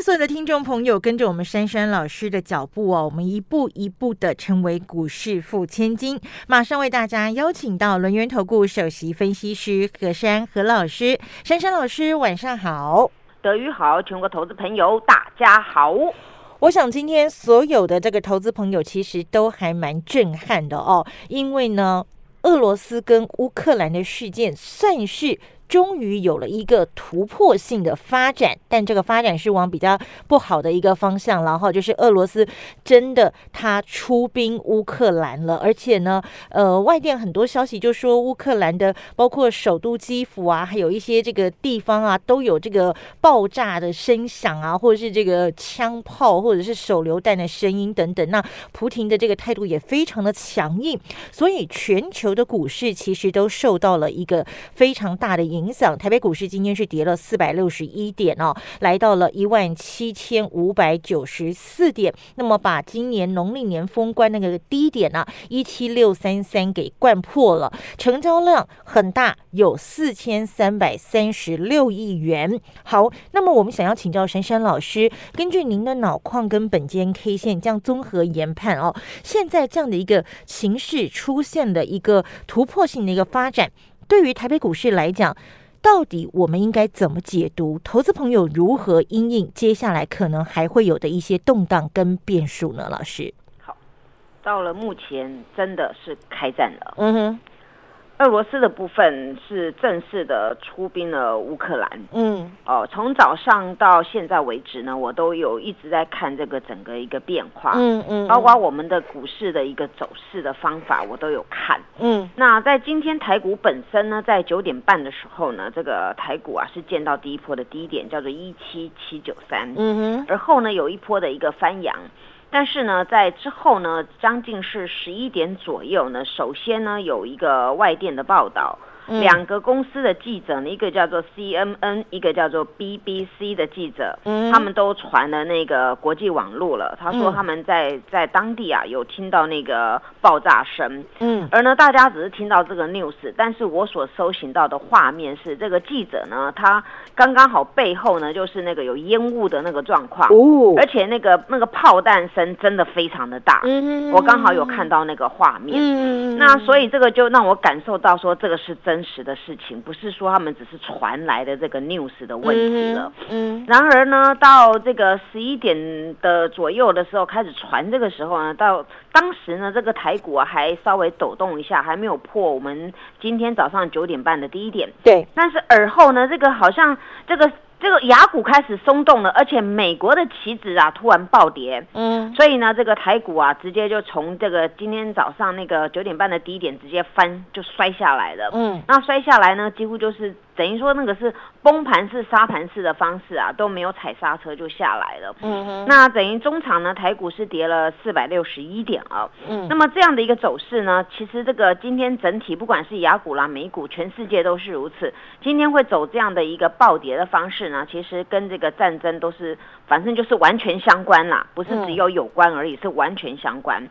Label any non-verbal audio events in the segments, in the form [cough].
所有的听众朋友跟着我们珊珊老师的脚步哦，我们一步一步的成为股市富千金。马上为大家邀请到轮源投顾首席分析师何珊何老师，珊珊老师晚上好，德语好，全国投资朋友大家好。我想今天所有的这个投资朋友其实都还蛮震撼的哦，因为呢，俄罗斯跟乌克兰的事件算是。终于有了一个突破性的发展，但这个发展是往比较不好的一个方向，然后就是俄罗斯真的他出兵乌克兰了，而且呢，呃，外电很多消息就说乌克兰的包括首都基辅啊，还有一些这个地方啊，都有这个爆炸的声响啊，或者是这个枪炮或者是手榴弹的声音等等。那普廷的这个态度也非常的强硬，所以全球的股市其实都受到了一个非常大的影。影响台北股市今天是跌了四百六十一点哦，来到了一万七千五百九十四点。那么把今年农历年封关那个低点呢，一七六三三给灌破了，成交量很大，有四千三百三十六亿元。好，那么我们想要请教珊珊老师，根据您的脑矿跟本间 K 线这样综合研判哦，现在这样的一个形势出现了一个突破性的一个发展。对于台北股市来讲，到底我们应该怎么解读？投资朋友如何应应接下来可能还会有的一些动荡跟变数呢？老师，好，到了目前真的是开战了。嗯哼。俄罗斯的部分是正式的出兵了乌克兰。嗯，哦，从早上到现在为止呢，我都有一直在看这个整个一个变化。嗯嗯，包括我们的股市的一个走势的方法，我都有看。嗯，那在今天台股本身呢，在九点半的时候呢，这个台股啊是见到第一波的低点，叫做一七七九三。嗯哼，而后呢，有一波的一个翻扬。但是呢，在之后呢，将近是十一点左右呢，首先呢，有一个外电的报道。两个公司的记者呢，一个叫做 CNN，一个叫做 BBC 的记者，嗯。他们都传了那个国际网络了。他说他们在在当地啊有听到那个爆炸声，嗯，而呢大家只是听到这个 news，但是我所搜寻到的画面是这个记者呢，他刚刚好背后呢就是那个有烟雾的那个状况，哦，而且那个那个炮弹声真的非常的大，嗯，我刚好有看到那个画面，嗯，那所以这个就让我感受到说这个是真。真实的事情不是说他们只是传来的这个 news 的问题了。嗯，然而呢，到这个十一点的左右的时候开始传，这个时候呢，到当时呢，这个台股啊还稍微抖动一下，还没有破我们今天早上九点半的低点。对，但是而后呢，这个好像这个。这个雅股开始松动了，而且美国的期指啊突然暴跌，嗯，所以呢，这个台股啊直接就从这个今天早上那个九点半的低点直接翻就摔下来了，嗯，那摔下来呢，几乎就是等于说那个是崩盘式、沙盘式的方式啊，都没有踩刹车就下来了，嗯哼，那等于中场呢，台股是跌了四百六十一点啊，嗯，那么这样的一个走势呢，其实这个今天整体不管是雅股啦、美股，全世界都是如此，今天会走这样的一个暴跌的方式。呢其实跟这个战争都是，反正就是完全相关啦，不是只有有关而已，是完全相关。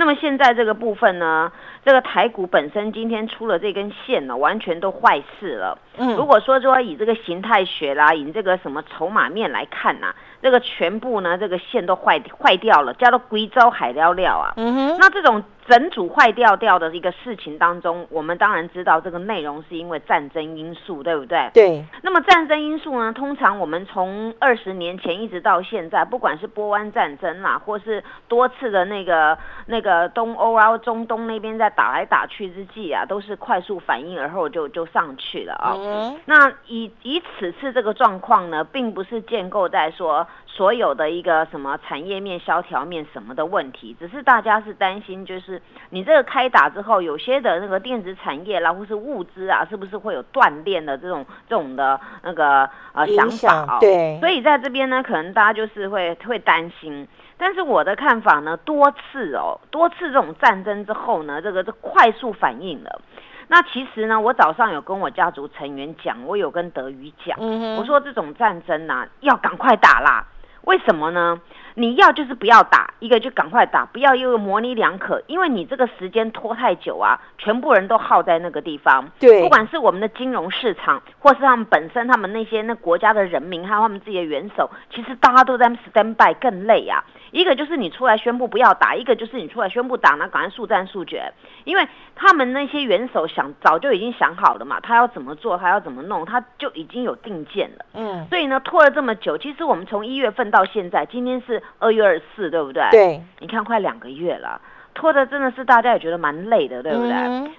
那么现在这个部分呢，这个台股本身今天出了这根线呢，完全都坏事了。嗯，如果说说以这个形态学啦，以这个什么筹码面来看呐，这个全部呢，这个线都坏坏掉了，叫做贵州海料料啊。嗯哼，那这种。整组坏掉掉的一个事情当中，我们当然知道这个内容是因为战争因素，对不对？对。那么战争因素呢？通常我们从二十年前一直到现在，不管是波湾战争啦，或是多次的那个那个东欧啊、中东那边在打来打去之际啊，都是快速反应而后就就上去了啊。那以以此次这个状况呢，并不是建构在说。所有的一个什么产业面、萧条面什么的问题，只是大家是担心，就是你这个开打之后，有些的那个电子产业啦，或是物资啊，是不是会有断裂的这种这种的那个呃想法？对，所以在这边呢，可能大家就是会会担心。但是我的看法呢，多次哦，多次这种战争之后呢，这个是快速反应了。那其实呢，我早上有跟我家族成员讲，我有跟德瑜讲，我说这种战争呢，要赶快打啦。为什么呢？你要就是不要打，一个就赶快打，不要又模棱两可，因为你这个时间拖太久啊，全部人都耗在那个地方。对，不管是我们的金融市场，或是他们本身，他们那些那国家的人民，还有他们自己的元首，其实大家都在 stand by，更累啊。一个就是你出来宣布不要打，一个就是你出来宣布打，那赶快速战速决，因为他们那些元首想早就已经想好了嘛，他要怎么做，他要怎么弄，他就已经有定见了。嗯，所以呢，拖了这么久，其实我们从一月份到现在，今天是二月二十四，对不对？对，你看快两个月了，拖的真的是大家也觉得蛮累的，对不对？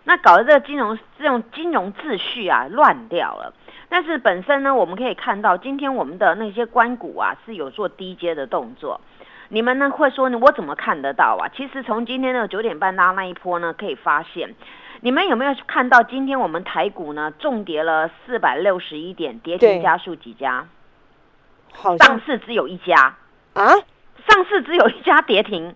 那搞得这个金融这种金融秩序啊乱掉了。但是本身呢，我们可以看到今天我们的那些关股啊是有做低阶的动作。你们呢会说呢？我怎么看得到啊？其实从今天的九点半拉那一波呢，可以发现，你们有没有看到今天我们台股呢重跌了四百六十一点，跌停家数几家？好，上市只有一家啊！上市只有一家 [laughs] 跌停。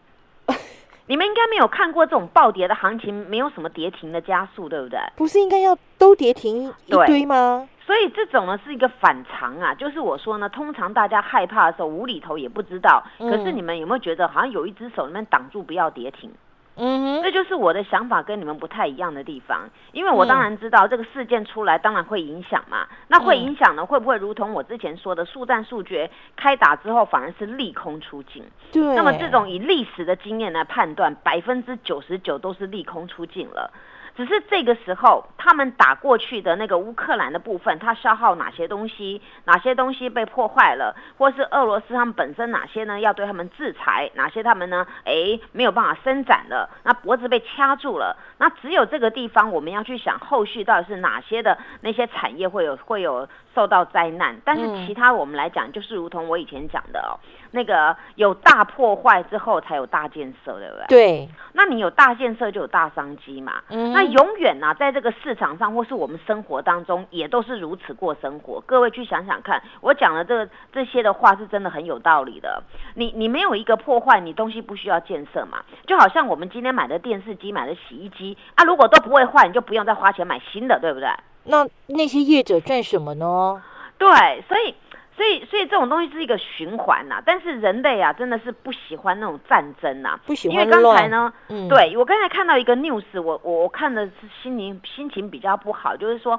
你们应该没有看过这种暴跌的行情，没有什么跌停的加速，对不对？不是应该要都跌停一堆吗？所以这种呢是一个反常啊，就是我说呢，通常大家害怕的时候无厘头也不知道，可是你们有没有觉得好像有一只手里面挡住不要跌停？嗯，这就是我的想法跟你们不太一样的地方，因为我当然知道这个事件出来当然会影响嘛，那会影响呢会不会如同我之前说的速战速决，开打之后反而是利空出尽？对，那么这种以历史的经验来判断，百分之九十九都是利空出尽了。只是这个时候，他们打过去的那个乌克兰的部分，它消耗哪些东西？哪些东西被破坏了？或是俄罗斯他们本身哪些呢？要对他们制裁？哪些他们呢？哎，没有办法伸展了，那脖子被掐住了。那只有这个地方，我们要去想后续到底是哪些的那些产业会有会有受到灾难。但是其他我们来讲，就是如同我以前讲的哦。那个有大破坏之后才有大建设，对不对？对。那你有大建设就有大商机嘛。嗯。那永远呢，在这个市场上或是我们生活当中，也都是如此过生活。各位去想想看，我讲的这个这些的话是真的很有道理的。你你没有一个破坏，你东西不需要建设嘛？就好像我们今天买的电视机、买的洗衣机啊，如果都不会坏，你就不用再花钱买新的，对不对？那那些业者赚什么呢？对，所以。所以，所以这种东西是一个循环呐，但是人类啊，真的是不喜欢那种战争呐，不喜欢因为刚才呢，对我刚才看到一个 news，我我我看的是心情心情比较不好，就是说，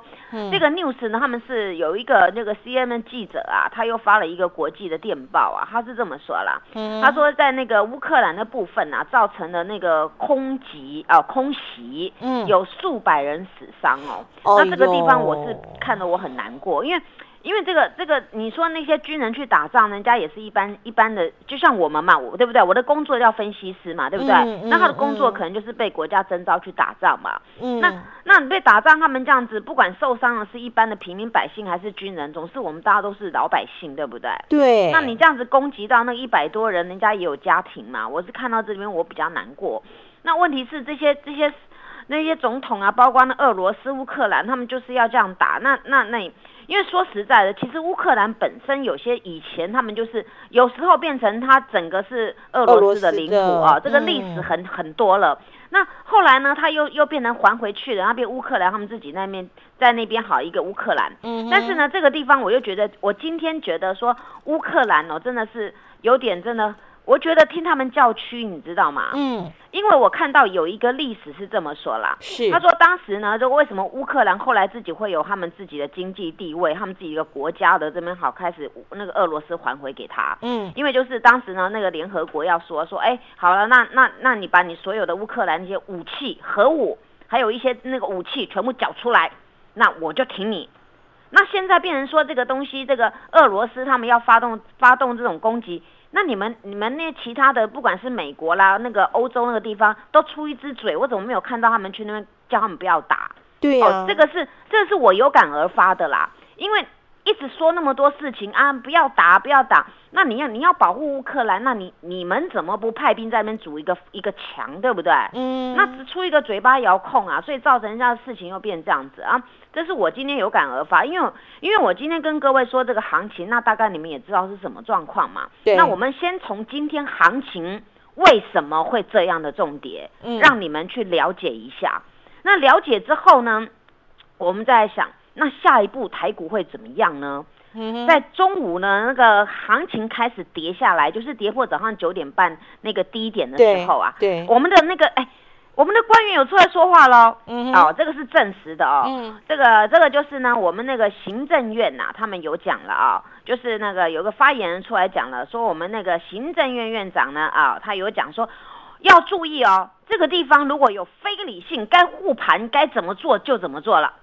这个 news 呢，他们是有一个那个 C N N 记者啊，他又发了一个国际的电报啊，他是这么说啦，嗯。他说在那个乌克兰的部分啊，造成了那个空袭啊空袭，嗯，有数百人死伤哦，那这个地方我是看得我很难过，因为。因为这个这个，你说那些军人去打仗，人家也是一般一般的，就像我们嘛，我对不对？我的工作叫分析师嘛，对不对？那他的工作可能就是被国家征召去打仗嘛。嗯那那你被打仗，他们这样子，不管受伤的是一般的平民百姓还是军人，总是我们大家都是老百姓，对不对？对。那你这样子攻击到那一百多人，人家也有家庭嘛。我是看到这边我比较难过。那问题是这些这些那些总统啊，包括那俄罗斯、乌克兰，他们就是要这样打。那那那。因为说实在的，其实乌克兰本身有些以前他们就是有时候变成它整个是俄罗斯的领土啊，这个历史很很多了。那后来呢，他又又变成还回去了，那边乌克兰他们自己那边在那边好一个乌克兰。嗯。但是呢，这个地方我又觉得，我今天觉得说乌克兰哦，真的是有点真的。我觉得听他们叫屈，你知道吗？嗯，因为我看到有一个历史是这么说啦，是他说当时呢，就为什么乌克兰后来自己会有他们自己的经济地位，他们自己一个国家的这边好开始那个俄罗斯还回给他，嗯，因为就是当时呢，那个联合国要说说，哎，好了，那那那你把你所有的乌克兰那些武器、核武，还有一些那个武器全部缴出来，那我就挺你。那现在变成说这个东西，这个俄罗斯他们要发动发动这种攻击。那你们、你们那其他的，不管是美国啦、那个欧洲那个地方，都出一只嘴，我怎么没有看到他们去那边叫他们不要打？对哦，这个是，这是我有感而发的啦，因为。一直说那么多事情啊，不要打，不要打。那你要你要保护乌克兰，那你你们怎么不派兵在那边组一个一个墙，对不对？嗯。那只出一个嘴巴遥控啊，所以造成人家的事情又变这样子啊。这是我今天有感而发，因为因为我今天跟各位说这个行情，那大概你们也知道是什么状况嘛。对。那我们先从今天行情为什么会这样的重跌，让你们去了解一下。那了解之后呢，我们再想，那下一步台股会怎么样呢？在中午呢，那个行情开始跌下来，就是跌破早上九点半那个低点的时候啊，对，我们的那个哎。我们的官员有出来说话喽，嗯，哦，这个是证实的哦，嗯，这个这个就是呢，我们那个行政院呐，他们有讲了啊，就是那个有个发言人出来讲了，说我们那个行政院院长呢，啊，他有讲说要注意哦，这个地方如果有非理性，该护盘该怎么做就怎么做了，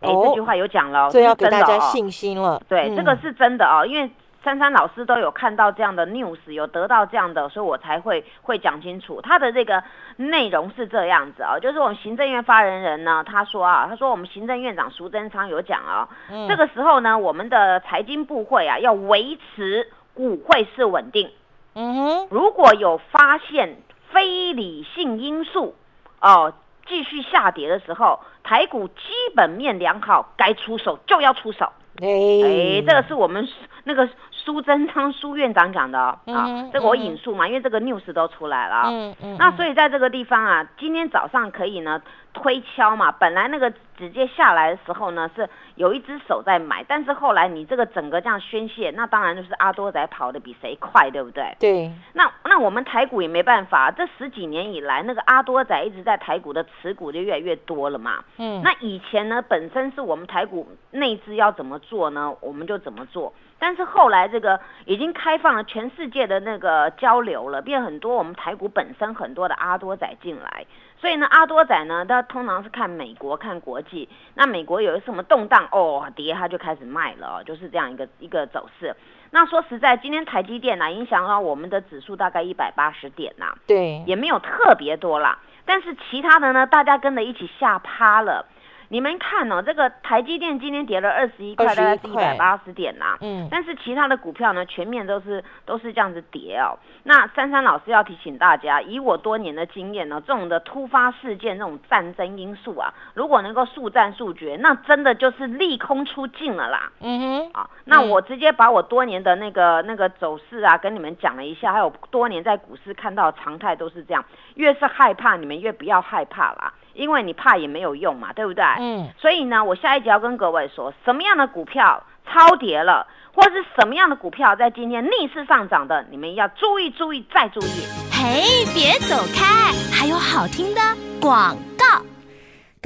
哎，这句话有讲了，这要给大家信心了，对，这个是真的哦，因为。珊珊老师都有看到这样的 news，有得到这样的，所以我才会会讲清楚。他的这个内容是这样子啊，就是我们行政院发言人呢，他说啊，他说我们行政院长苏贞昌有讲啊，这个时候呢，我们的财经部会啊，要维持股汇市稳定。嗯哼，如果有发现非理性因素哦，继续下跌的时候，台股基本面良好，该出手就要出手。哎，这个是我们那个。苏贞昌苏院长讲的啊，这个我引述嘛，因为这个 news 都出来了。嗯嗯。那所以在这个地方啊，今天早上可以呢推敲嘛，本来那个直接下来的时候呢是有一只手在买，但是后来你这个整个这样宣泄，那当然就是阿多仔跑的比谁快，对不对？对。那那我们台股也没办法，这十几年以来，那个阿多仔一直在台股的持股就越来越多了嘛。嗯。那以前呢，本身是我们台股内资要怎么做呢，我们就怎么做。但是后来这个已经开放了全世界的那个交流了，变很多我们台股本身很多的阿多仔进来，所以呢阿多仔呢，他通常是看美国看国际，那美国有什么动荡哦跌他就开始卖了，就是这样一个一个走势。那说实在，今天台积电呢影响到我们的指数大概一百八十点呐，对，也没有特别多啦，但是其他的呢，大家跟着一起吓趴了。你们看哦，这个台积电今天跌了二十一块，大概是一百八十点啦。嗯。但是其他的股票呢，全面都是都是这样子跌哦。那珊珊老师要提醒大家，以我多年的经验呢，这种的突发事件、这种战争因素啊，如果能够速战速决，那真的就是利空出尽了啦。嗯哼。啊，那我直接把我多年的那个那个走势啊，跟你们讲了一下，还有多年在股市看到常态都是这样，越是害怕，你们越不要害怕啦。因为你怕也没有用嘛，对不对？嗯。所以呢，我下一集要跟各位说，什么样的股票超跌了，或者是什么样的股票在今天逆势上涨的，你们要注意注意再注意。嘿，别走开，还有好听的广告。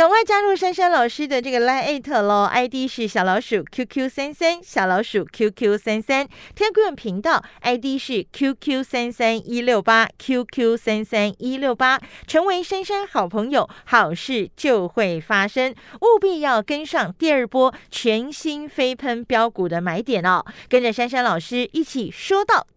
赶快加入珊珊老师的这个 Line at 喽，ID 是小老鼠 QQ 三三，小老鼠 QQ 三三，天贵频道 ID 是 QQ 三三一六八 QQ 三三一六八，成为珊珊好朋友，好事就会发生，务必要跟上第二波全新飞喷标股的买点哦，跟着珊珊老师一起说到。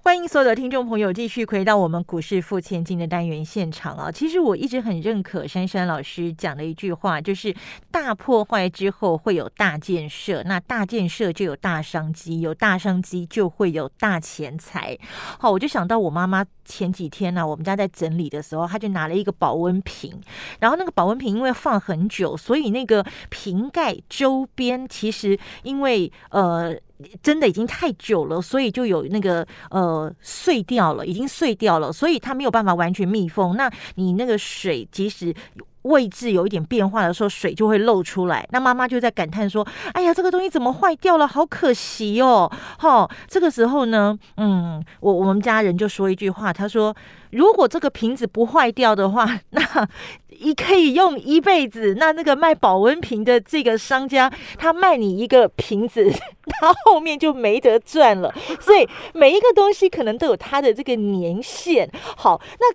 欢迎所有的听众朋友继续回到我们股市付千金的单元现场啊！其实我一直很认可珊珊老师讲的一句话，就是大破坏之后会有大建设，那大建设就有大商机，有大商机就会有大钱财。好，我就想到我妈妈前几天呢，我们家在整理的时候，她就拿了一个保温瓶，然后那个保温瓶因为放很久，所以那个瓶盖周边其实因为呃。真的已经太久了，所以就有那个呃碎掉了，已经碎掉了，所以它没有办法完全密封。那你那个水即使位置有一点变化的时候，水就会漏出来。那妈妈就在感叹说：“哎呀，这个东西怎么坏掉了？好可惜哦！”哈，这个时候呢，嗯，我我们家人就说一句话，他说：“如果这个瓶子不坏掉的话，那 [laughs] ……”一可以用一辈子，那那个卖保温瓶的这个商家，他卖你一个瓶子，他后面就没得赚了。所以每一个东西可能都有它的这个年限。好，那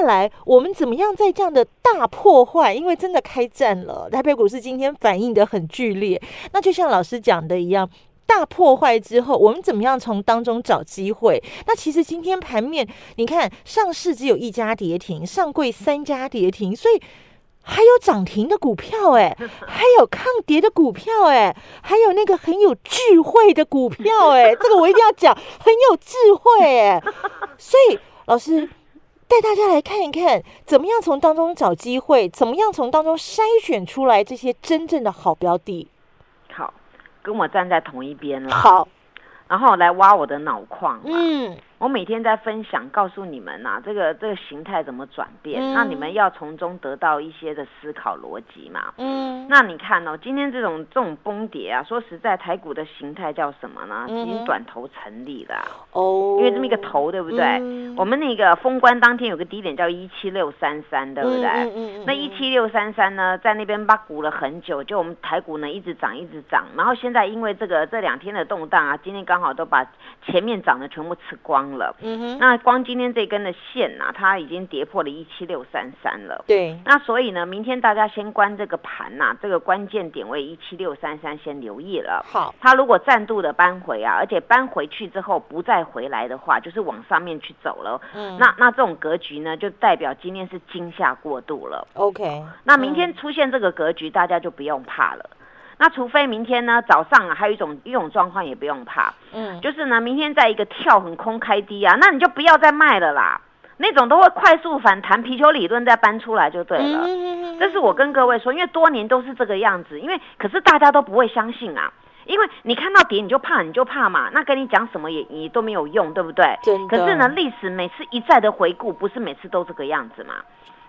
下来我们怎么样在这样的大破坏？因为真的开战了，台北股市今天反应的很剧烈。那就像老师讲的一样。大破坏之后，我们怎么样从当中找机会？那其实今天盘面，你看上市只有一家跌停，上柜三家跌停，所以还有涨停的股票哎，[laughs] 还有抗跌的股票哎，还有那个很有智慧的股票哎，这个我一定要讲，很有智慧哎。所以老师带大家来看一看，怎么样从当中找机会，怎么样从当中筛选出来这些真正的好标的。好，跟我站在同一边了。好，然后来挖我的脑矿。嗯。我每天在分享，告诉你们呐，这个这个形态怎么转变，那你们要从中得到一些的思考逻辑嘛。嗯，那你看哦，今天这种这种崩跌啊，说实在，台股的形态叫什么呢？已经短头成立了。哦，因为这么一个头，对不对？我们那个封关当天有个低点叫一七六三三，对不对？嗯嗯嗯。那一七六三三呢，在那边把股了很久，就我们台股呢一直涨一直涨，然后现在因为这个这两天的动荡啊，今天刚好都把前面涨的全部吃光。了，嗯哼，那光今天这根的线呐，它已经跌破了一七六三三了，对，那所以呢，明天大家先关这个盘呐，这个关键点位一七六三三先留意了。好，它如果再度的搬回啊，而且搬回去之后不再回来的话，就是往上面去走了。嗯，那那这种格局呢，就代表今天是惊吓过度了。OK，那明天出现这个格局，大家就不用怕了。那除非明天呢早上啊，还有一种一种状况也不用怕，嗯，就是呢明天在一个跳很空开低啊，那你就不要再卖了啦，那种都会快速反弹，皮球理论再搬出来就对了。这是我跟各位说，因为多年都是这个样子，因为可是大家都不会相信啊，因为你看到跌你就怕，你就怕嘛，那跟你讲什么也也都没有用，对不对？可是呢，历史每次一再的回顾，不是每次都这个样子嘛？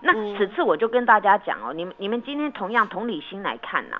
那此次我就跟大家讲哦，你们你们今天同样同理心来看呢。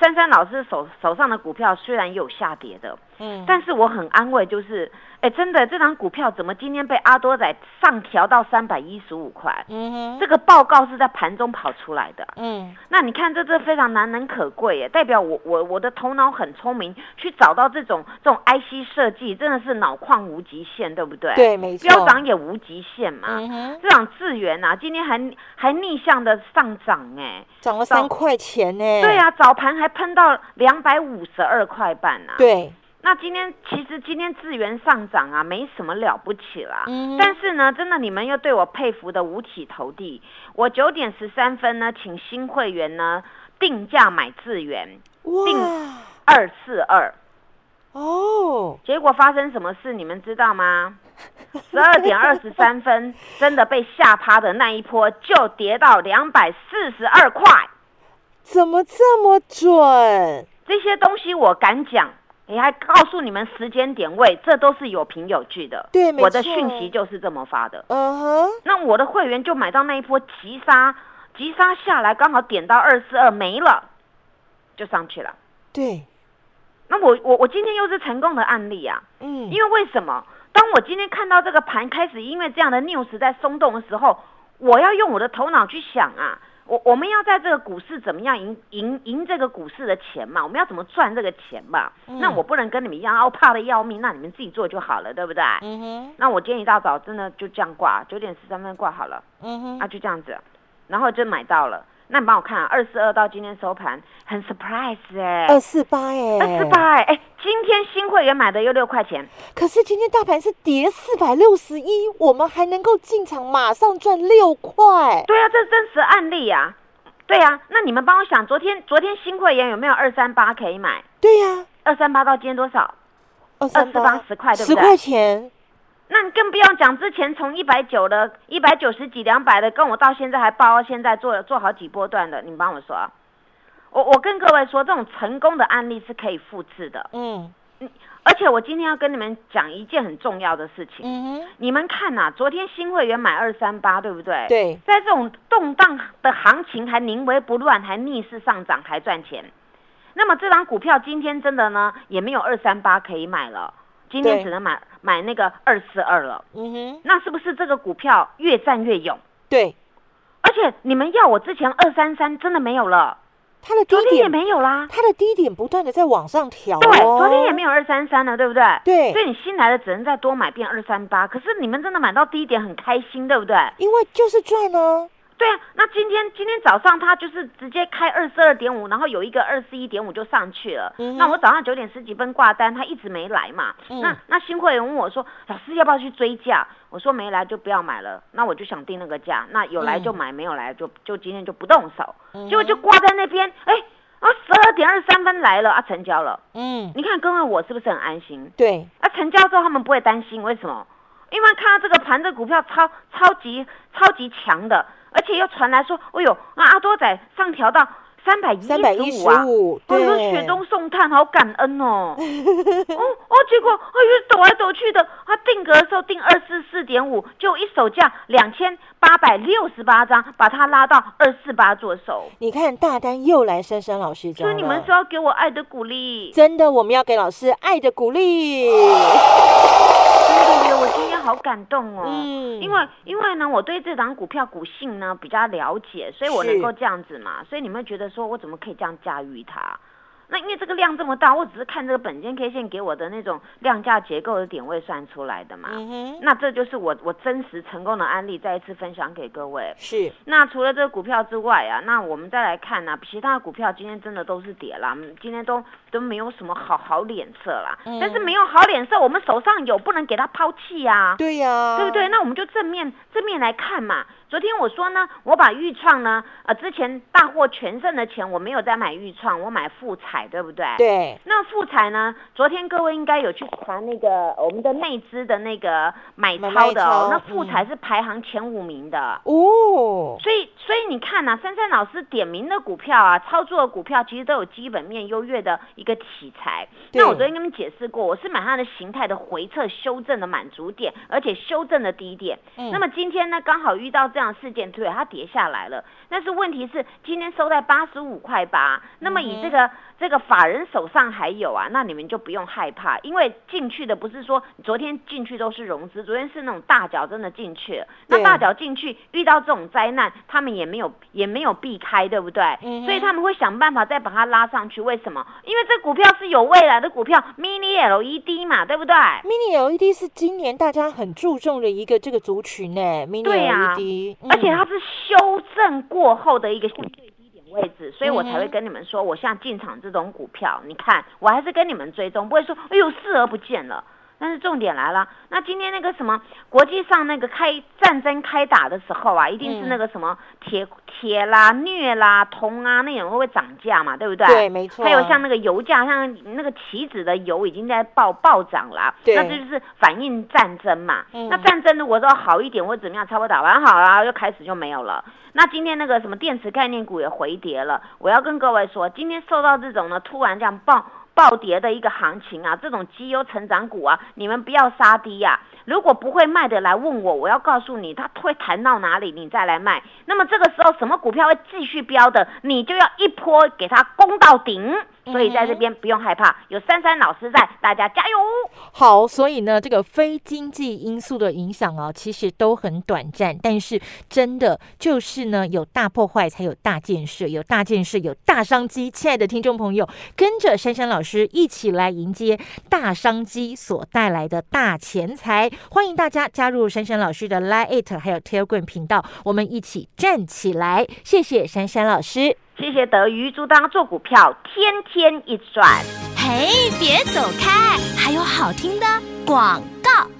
珊珊老师手手上的股票虽然有下跌的，嗯，但是我很安慰，就是。哎，真的，这张股票怎么今天被阿多仔上调到三百一十五块？嗯哼，这个报告是在盘中跑出来的。嗯，那你看，这这非常难能可贵耶，代表我我我的头脑很聪明，去找到这种这种 IC 设计，真的是脑矿无极限，对不对？对，没错。飙涨也无极限嘛。嗯哼，这种资源呐，今天还还逆向的上涨，哎，涨了三块钱呢。对啊，早盘还喷到两百五十二块半呐。对。那今天其实今天资源上涨啊，没什么了不起啦。嗯。但是呢，真的你们又对我佩服的五体投地。我九点十三分呢，请新会员呢定价买资源，定二四二。哦。结果发生什么事，你们知道吗？十二点二十三分，[laughs] 真的被吓趴的那一波就跌到两百四十二块。怎么这么准？这些东西我敢讲。你还告诉你们时间点位，这都是有凭有据的。对，我的讯息就是这么发的。嗯哼，那我的会员就买到那一波急杀，急杀下来刚好点到二四二没了，就上去了。对，那我我我今天又是成功的案例啊。嗯，因为为什么？当我今天看到这个盘开始因为这样的 news 在松动的时候，我要用我的头脑去想啊。我我们要在这个股市怎么样赢赢赢这个股市的钱嘛？我们要怎么赚这个钱嘛？那我不能跟你们一样，哦怕的要命，那你们自己做就好了，对不对？嗯哼。那我今天一大早真的就这样挂，九点十三分挂好了。嗯哼。啊，就这样子，然后就买到了。那你帮我看，二四二到今天收盘很 surprise 哎，二四八哎，二四八哎，哎，今天新会员买的又六块钱，可是今天大盘是跌四百六十一，我们还能够进场马上赚六块。对啊，这是真实案例呀。对呀，那你们帮我想，昨天昨天新会员有没有二三八可以买？对呀，二三八到今天多少？二四八十块，对不对？十块钱。那你更不用讲，之前从一百九的、一百九十几、两百的，跟我到现在还报，现在做做好几波段的，你帮我说。啊我我跟各位说，这种成功的案例是可以复制的。嗯。而且我今天要跟你们讲一件很重要的事情。嗯哼。你们看呐，昨天新会员买二三八，对不对？对。在这种动荡的行情，还临危不乱，还逆势上涨，还赚钱。那么这张股票今天真的呢，也没有二三八可以买了。今天只能买买那个二四二了。嗯哼。那是不是这个股票越战越勇？对。而且你们要我之前二三三真的没有了。它的低点也没有啦，它的低点不断的在往上调。对，昨天也没有二三三了，对不对？对，所以你新来的只能再多买遍二三八。可是你们真的买到低点很开心，对不对？因为就是赚呢，对啊，那今天今天早上它就是直接开二十二点五，然后有一个二十一点五就上去了。那我早上九点十几分挂单，它一直没来嘛。那那新会员问我说：“老师要不要去追价？”我说：“没来就不要买了。”那我就想定那个价，那有来就买，没有来就就今天就不动手。结果就挂在那边，哎，啊十二点二十三分来了啊，成交了。嗯，你看各位我是不是很安心？对，啊成交之后他们不会担心，为什么？因为看到这个盘，这股票超超级超级强的。而且又传来说，哎呦，那阿多仔上调到三百一十五啊！哎呦，雪中送炭，好感恩哦！[laughs] 哦哦，结果哎呦，抖来抖去的，他定格的时候定二四四点五，就一手价两千八百六十八张，把它拉到二四八做手。你看大单又来，珊珊老师所以你们是要给我爱的鼓励，真的，我们要给老师爱的鼓励。[laughs] 我今天好感动哦，嗯，因为因为呢，我对这档股票股性呢比较了解，所以我能够这样子嘛，所以你们觉得说我怎么可以这样驾驭它？那因为这个量这么大，我只是看这个本间 K 线给我的那种量价结构的点位算出来的嘛。嗯那这就是我我真实成功的案例，再一次分享给各位。是。那除了这个股票之外啊，那我们再来看呢，其他的股票今天真的都是跌了，今天都都没有什么好好脸色啦。嗯。但是没有好脸色，我们手上有，不能给他抛弃呀。对呀。对不对？那我们就正面正面来看嘛。昨天我说呢，我把豫创呢，呃，之前大获全胜的钱我没有再买豫创，我买富彩，对不对？对。那富彩呢？昨天各位应该有去传那个我们的内资的那个买超的哦。那富彩是排行前五名的哦。所以，所以你看呐，珊珊老师点名的股票啊，操作的股票其实都有基本面优越的一个题材。那我昨天跟你们解释过，我是买它的形态的回撤修正的满足点，而且修正的低点。嗯。那么今天呢，刚好遇到这。这样事件对它跌下来了，但是问题是今天收在八十五块八，那么以这个。这个法人手上还有啊，那你们就不用害怕，因为进去的不是说昨天进去都是融资，昨天是那种大脚真的进去了。那大脚进去遇到这种灾难，他们也没有也没有避开，对不对？所以他们会想办法再把它拉上去。为什么？因为这股票是有未来的股票，Mini LED 嘛，对不对？Mini LED 是今年大家很注重的一个这个族群呢。Mini LED，而且它是修正过后的一个相对。位置，所以我才会跟你们说，我像进场这种股票，你看我还是跟你们追踪，不会说哎呦视而不见了。但是重点来了，那今天那个什么国际上那个开战争开打的时候啊，一定是那个什么铁铁啦、镍啦、铜啊那种会不会涨价嘛？对不对？对，没错。还有像那个油价，像那个棋子的油已经在暴暴涨了，那这就是反映战争嘛。那战争如果说好一点或者怎么样，差不多打完好了，又开始就没有了。那今天那个什么电池概念股也回跌了。我要跟各位说，今天受到这种呢突然这样爆。暴跌的一个行情啊，这种绩优成长股啊，你们不要杀低呀。如果不会卖的来问我，我要告诉你，它会弹到哪里，你再来卖。那么这个时候，什么股票会继续飙的，你就要一波给它攻到顶。所以在这边不用害怕，有珊珊老师在，大家加油。好，所以呢，这个非经济因素的影响啊，其实都很短暂，但是真的就是呢，有大破坏才有大建设，有大建设有大商机。亲爱的听众朋友，跟着珊珊老师一起来迎接大商机所带来的大钱财。欢迎大家加入珊珊老师的 Lite It 还有 Telegram 频道，我们一起站起来。谢谢珊珊老师。谢谢德瑜，祝大家做股票天天一赚。嘿，别走开，还有好听的广告。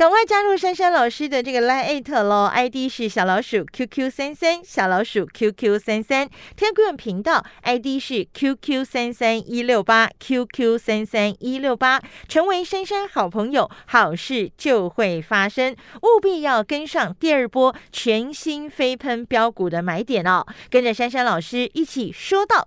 赶快加入珊珊老师的这个 Line 喽，ID 是小老鼠 QQ 三三，小老鼠 QQ 三三，天贵频道 ID 是 QQ 三三一六八，QQ 三三一六八，成为珊珊好朋友，好事就会发生，务必要跟上第二波全新飞喷标股的买点哦，跟着珊珊老师一起说到。